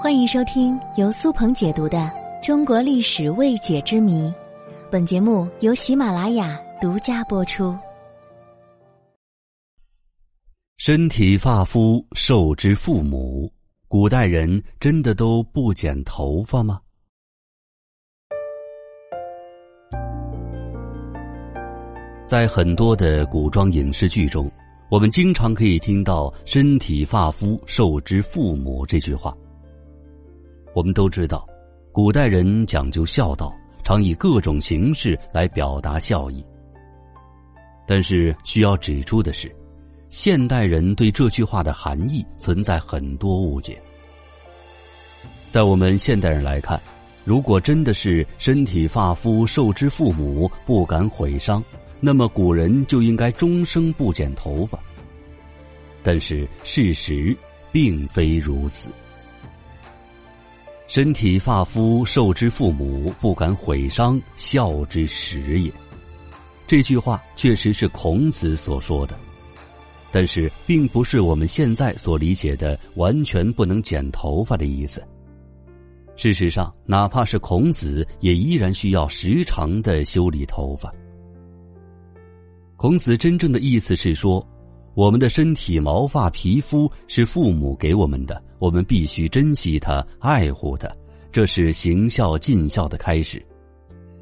欢迎收听由苏鹏解读的《中国历史未解之谜》，本节目由喜马拉雅独家播出。身体发肤受之父母，古代人真的都不剪头发吗？在很多的古装影视剧中，我们经常可以听到“身体发肤受之父母”这句话。我们都知道，古代人讲究孝道，常以各种形式来表达孝义。但是需要指出的是，现代人对这句话的含义存在很多误解。在我们现代人来看，如果真的是“身体发肤受之父母，不敢毁伤”。那么古人就应该终生不剪头发，但是事实并非如此。身体发肤受之父母，不敢毁伤，孝之始也。这句话确实是孔子所说的，但是并不是我们现在所理解的完全不能剪头发的意思。事实上，哪怕是孔子，也依然需要时常的修理头发。孔子真正的意思是说，我们的身体毛发皮肤是父母给我们的，我们必须珍惜它、爱护它，这是行孝尽孝的开始。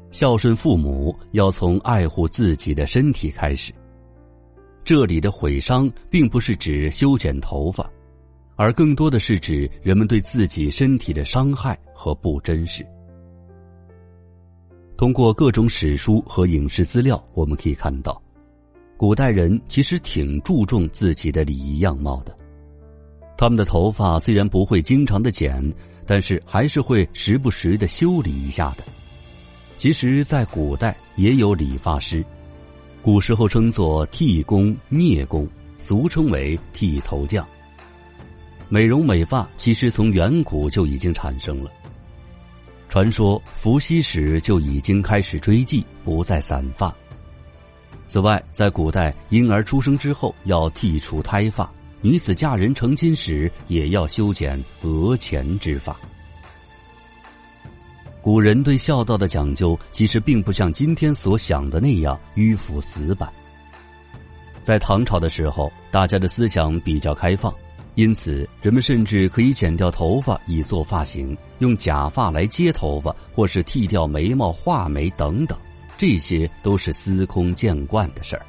孝顺父母要从爱护自己的身体开始。这里的毁伤并不是指修剪头发，而更多的是指人们对自己身体的伤害和不珍视。通过各种史书和影视资料，我们可以看到。古代人其实挺注重自己的礼仪样貌的，他们的头发虽然不会经常的剪，但是还是会时不时的修理一下的。其实，在古代也有理发师，古时候称作剃工、镊工，俗称为剃头匠。美容美发其实从远古就已经产生了，传说伏羲时就已经开始追祭，不再散发。此外，在古代，婴儿出生之后要剔除胎发，女子嫁人成亲时也要修剪额前之发。古人对孝道的讲究，其实并不像今天所想的那样迂腐死板。在唐朝的时候，大家的思想比较开放，因此人们甚至可以剪掉头发以做发型，用假发来接头发，或是剃掉眉毛、画眉等等。这些都是司空见惯的事儿，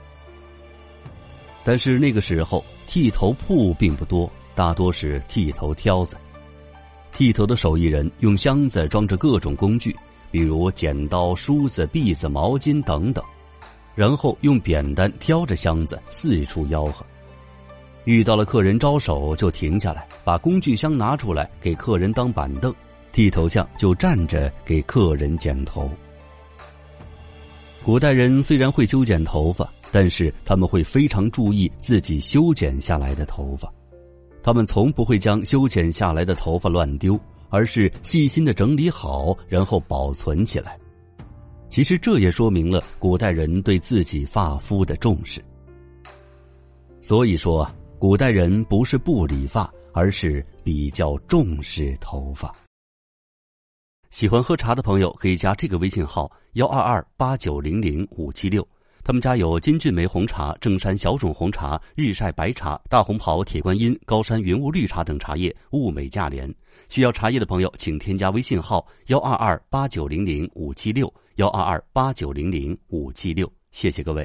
但是那个时候剃头铺并不多，大多是剃头挑子。剃头的手艺人用箱子装着各种工具，比如剪刀、梳子、篦子、毛巾等等，然后用扁担挑着箱子四处吆喝。遇到了客人招手，就停下来，把工具箱拿出来给客人当板凳，剃头匠就站着给客人剪头。古代人虽然会修剪头发，但是他们会非常注意自己修剪下来的头发，他们从不会将修剪下来的头发乱丢，而是细心的整理好，然后保存起来。其实这也说明了古代人对自己发肤的重视。所以说，古代人不是不理发，而是比较重视头发。喜欢喝茶的朋友可以加这个微信号幺二二八九零零五七六，他们家有金骏眉红茶、正山小种红茶、日晒白茶、大红袍、铁观音、高山云雾绿茶等茶叶，物美价廉。需要茶叶的朋友，请添加微信号幺二二八九零零五七六幺二二八九零零五七六，谢谢各位。